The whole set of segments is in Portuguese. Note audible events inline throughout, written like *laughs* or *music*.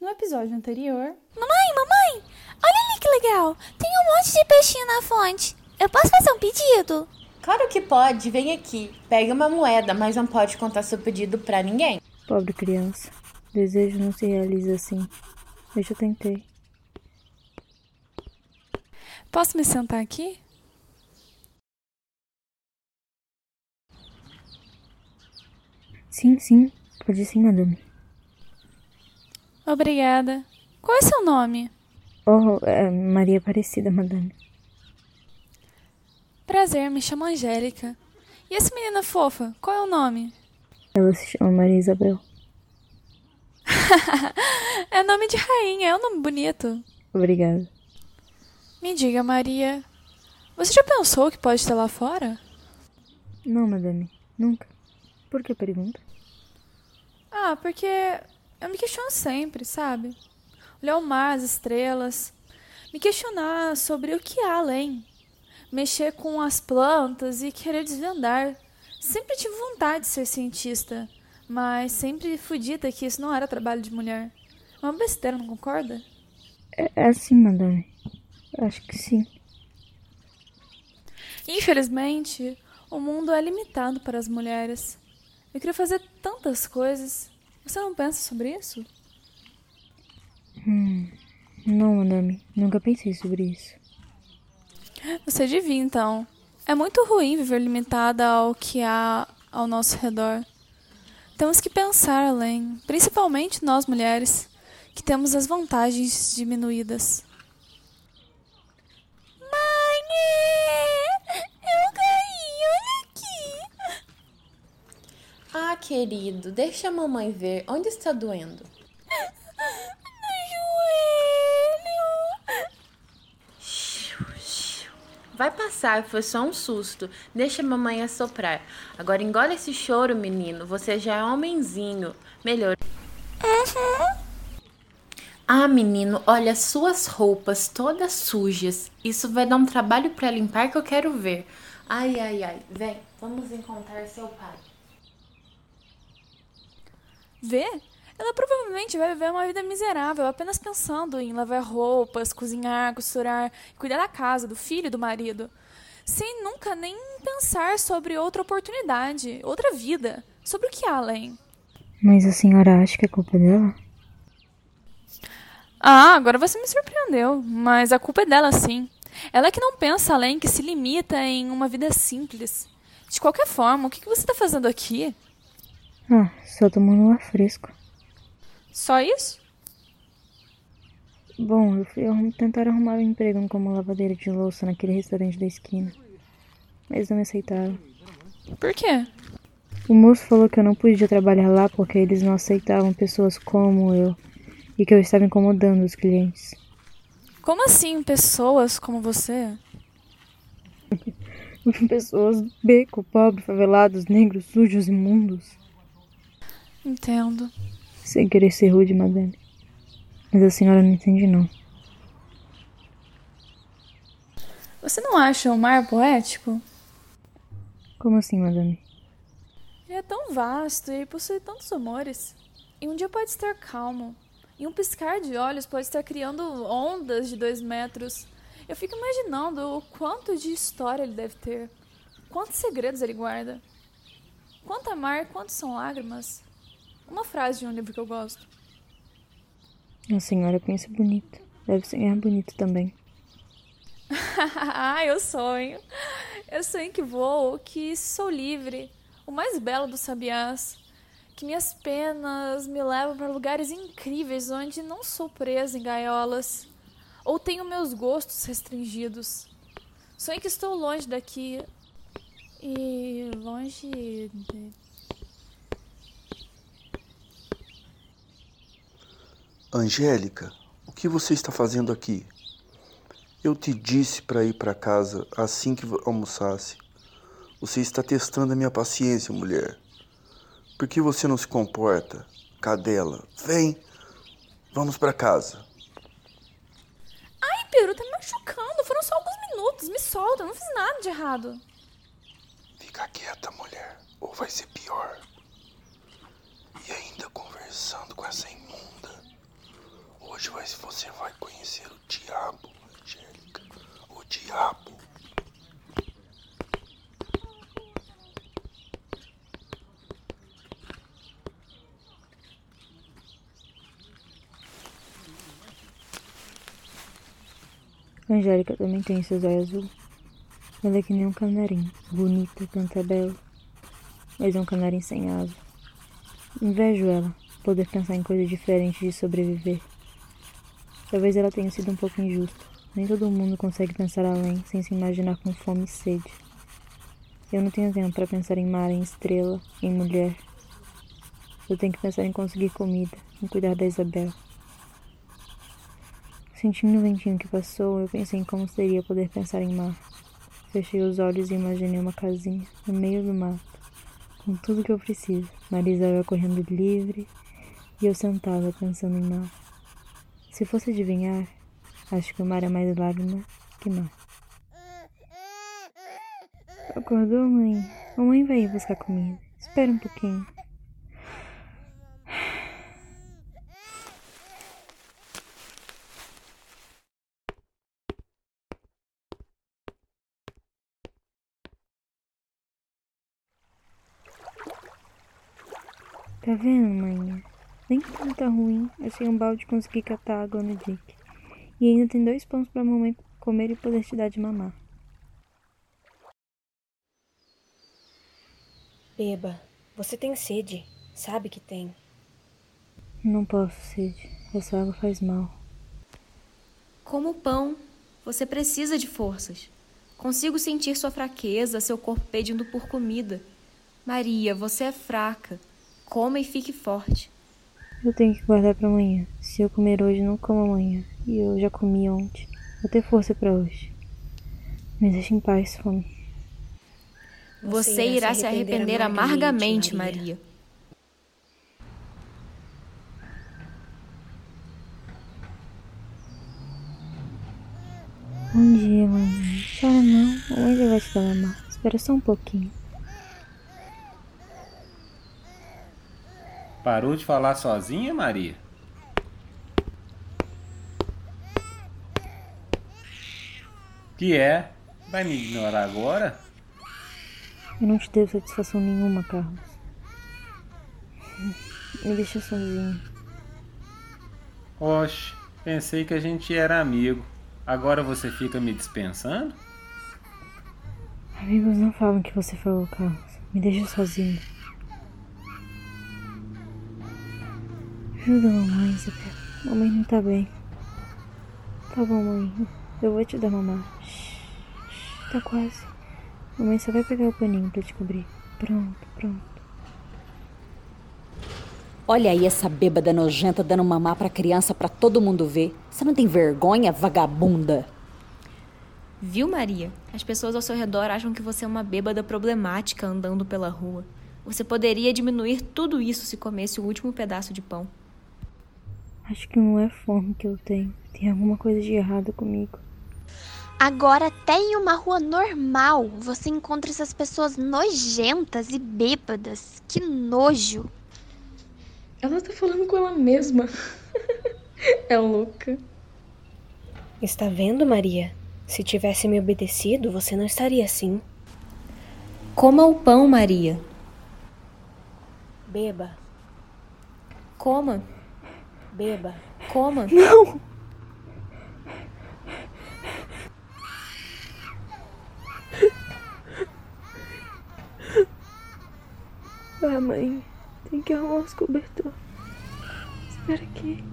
No episódio anterior. Mamãe, mamãe! Olha ali que legal! Tem um monte de peixinho na fonte. Eu posso fazer um pedido? Claro que pode, vem aqui. Pega uma moeda, mas não pode contar seu pedido pra ninguém. Pobre criança. Desejo não se realiza assim. Eu já tentei. Posso me sentar aqui? Sim, sim. Pode sim, madame. Obrigada. Qual é seu nome? Oh, é Maria Aparecida, madame. Prazer, me chamo Angélica. E essa menina fofa, qual é o nome? Ela se chama Maria Isabel. *laughs* é nome de rainha, é um nome bonito. Obrigada. Me diga, Maria, você já pensou que pode estar lá fora? Não, madame, nunca. Por que pergunta? Ah, porque eu me questiono sempre, sabe? Olhar o mar, as estrelas, me questionar sobre o que há além, mexer com as plantas e querer desvendar. Sempre tive vontade de ser cientista, mas sempre fui dita que isso não era trabalho de mulher. É uma besteira, não concorda? É, é assim, madame. Acho que sim. Infelizmente, o mundo é limitado para as mulheres. Eu queria fazer tantas coisas. Você não pensa sobre isso? Hum, não, madame. Nunca pensei sobre isso. Você devia, então. É muito ruim viver limitada ao que há ao nosso redor. Temos que pensar além, principalmente nós mulheres, que temos as vantagens diminuídas. Mãe! Eu caí, olha aqui! Ah, querido, deixa a mamãe ver. Onde está doendo? Vai passar, foi só um susto. Deixa a mamãe assoprar. Agora engole esse choro, menino. Você já é homenzinho. Melhor. Uhum. Ah, menino, olha suas roupas todas sujas. Isso vai dar um trabalho para limpar que eu quero ver. Ai, ai, ai. Vem, vamos encontrar seu pai. Vê? Ela provavelmente vai viver uma vida miserável, apenas pensando em lavar roupas, cozinhar, costurar, cuidar da casa, do filho e do marido, sem nunca nem pensar sobre outra oportunidade, outra vida, sobre o que há além. Mas a senhora acha que é culpa dela? Ah, agora você me surpreendeu, mas a culpa é dela sim. Ela é que não pensa além, que se limita em uma vida simples. De qualquer forma, o que você está fazendo aqui? Ah, só tomando um ar fresco. Só isso? Bom, eu fui tentar arrumar um emprego como lavadeira de louça naquele restaurante da esquina. Mas não me aceitaram. Por quê? O moço falou que eu não podia trabalhar lá porque eles não aceitavam pessoas como eu e que eu estava incomodando os clientes. Como assim, pessoas como você? *laughs* pessoas beco, pobre, favelados, negros, sujos, imundos. Entendo. Sem querer ser rude, madame. Mas a senhora não entende, não. Você não acha o mar poético? Como assim, madame? Ele é tão vasto e possui tantos amores. E um dia pode estar calmo. E um piscar de olhos pode estar criando ondas de dois metros. Eu fico imaginando o quanto de história ele deve ter. Quantos segredos ele guarda. Quanto amar, quantos são lágrimas. Uma frase de um livro que eu gosto. A senhora pensa bonito. Deve sonhar bonito também. *laughs* ah, eu sonho. Eu sonho que vou, que sou livre, o mais belo dos sabiás. Que minhas penas me levam para lugares incríveis onde não sou presa em gaiolas ou tenho meus gostos restringidos. Sonho que estou longe daqui e longe de Angélica, o que você está fazendo aqui? Eu te disse para ir para casa assim que almoçasse. Você está testando a minha paciência, mulher. Por que você não se comporta? Cadela, vem. Vamos para casa. Ai, Peru, tá me machucando. Foram só alguns minutos. Me solta, eu não fiz nada de errado. Fica quieta, mulher, ou vai ser pior. E ainda conversando com essa imunda. Hoje você vai conhecer o diabo, Angélica. O diabo. Angélica também tem seus olhos azul. Ela é que nem um canarinho, bonita, canta belo, mas é um canarinho sem asa. Invejo ela, poder pensar em coisas diferentes de sobreviver. Talvez ela tenha sido um pouco injusta. Nem todo mundo consegue pensar além, sem se imaginar com fome e sede. Eu não tenho tempo para pensar em mar, em estrela, em mulher. Eu tenho que pensar em conseguir comida, em cuidar da Isabel. Sentindo o ventinho que passou, eu pensei em como seria poder pensar em mar. Fechei os olhos e imaginei uma casinha no meio do mato, com tudo que eu preciso. Maria Isabel correndo livre e eu sentada pensando em mar. Se fosse adivinhar, acho que o mar é mais lágrima que mar. Acordou, mãe? Mamãe vai ir buscar comida. Espera um pouquinho. Tá vendo, mãe? Nem tá ruim. Achei um balde e consegui catar água no Dick. E ainda tem dois pães pra mamãe comer e poder te dar de mamar. Beba, você tem sede. Sabe que tem. Não posso, sede. Essa água faz mal. Como pão, você precisa de forças. Consigo sentir sua fraqueza, seu corpo pedindo por comida. Maria, você é fraca. Coma e fique forte. Eu tenho que guardar para amanhã. Se eu comer hoje, não como amanhã. E eu já comi ontem. Vou ter força para hoje. Me deixe em paz, fome. Você, Você irá se arrepender, amargamente, Maria. Bom dia, mãe. Chora não. Já vai te dar mamar. Espera só um pouquinho. Parou de falar sozinha, Maria? Que é? Vai me ignorar agora? Eu não te devo satisfação nenhuma, Carlos. Me deixa sozinho. Oxe, pensei que a gente era amigo. Agora você fica me dispensando? Amigos não falam o que você falou, Carlos. Me deixa sozinho. Ajuda a mamãe, Isabel. Mamãe não tá bem. Tá bom, mãe. Eu vou te dar mamar. Tá quase. Mamãe só vai pegar o paninho pra te cobrir. Pronto, pronto. Olha aí essa bêbada nojenta dando mamar pra criança pra todo mundo ver. Você não tem vergonha, vagabunda? Viu, Maria? As pessoas ao seu redor acham que você é uma bêbada problemática andando pela rua. Você poderia diminuir tudo isso se comesse o último pedaço de pão. Acho que não é fome que eu tenho. Tem alguma coisa de errado comigo. Agora, até em uma rua normal, você encontra essas pessoas nojentas e bêbadas. Que nojo! Ela tá falando com ela mesma. *laughs* é louca. Está vendo, Maria? Se tivesse me obedecido, você não estaria assim. Coma o pão, Maria. Beba. Coma. Beba. Coma. Não! Ah, mãe. Tem que arrumar os cobertores. Espera aqui.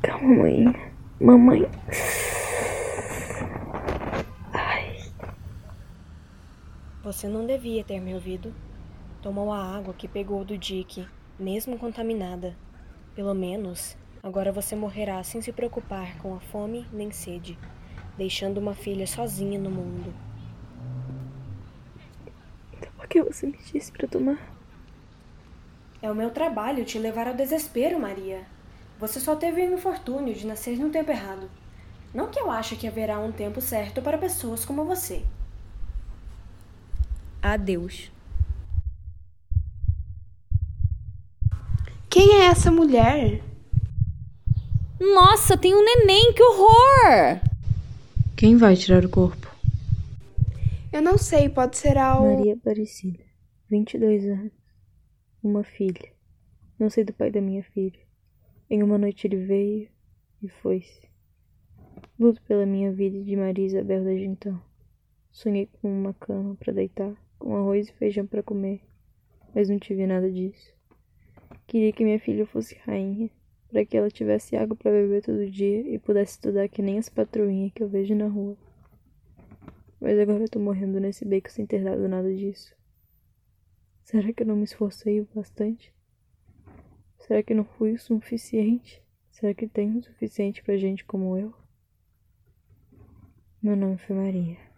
Calma, mãe. Mamãe. Ai. Você não devia ter me ouvido. Tomou a água que pegou do Dick mesmo contaminada. Pelo menos, agora você morrerá sem se preocupar com a fome nem sede, deixando uma filha sozinha no mundo. Então por que você me disse para tomar? É o meu trabalho te levar ao desespero, Maria. Você só teve o infortúnio de nascer no tempo errado. Não que eu ache que haverá um tempo certo para pessoas como você. Adeus. Quem é essa mulher? Nossa, tem um neném, que horror! Quem vai tirar o corpo? Eu não sei, pode ser ao. Maria Aparecida, 22 anos. Uma filha. Não sei do pai da minha filha. Em uma noite ele veio e foi-se. Luto pela minha vida e de Maria Isabel desde então. Sonhei com uma cama para deitar, com arroz e feijão para comer, mas não tive nada disso. Queria que minha filha fosse rainha, para que ela tivesse água para beber todo dia e pudesse estudar que nem as patroinhas que eu vejo na rua. Mas agora eu tô morrendo nesse beco sem ter dado nada disso. Será que eu não me esforcei o bastante? Será que não fui o suficiente? Será que tem o suficiente pra gente como eu? Meu nome foi Maria.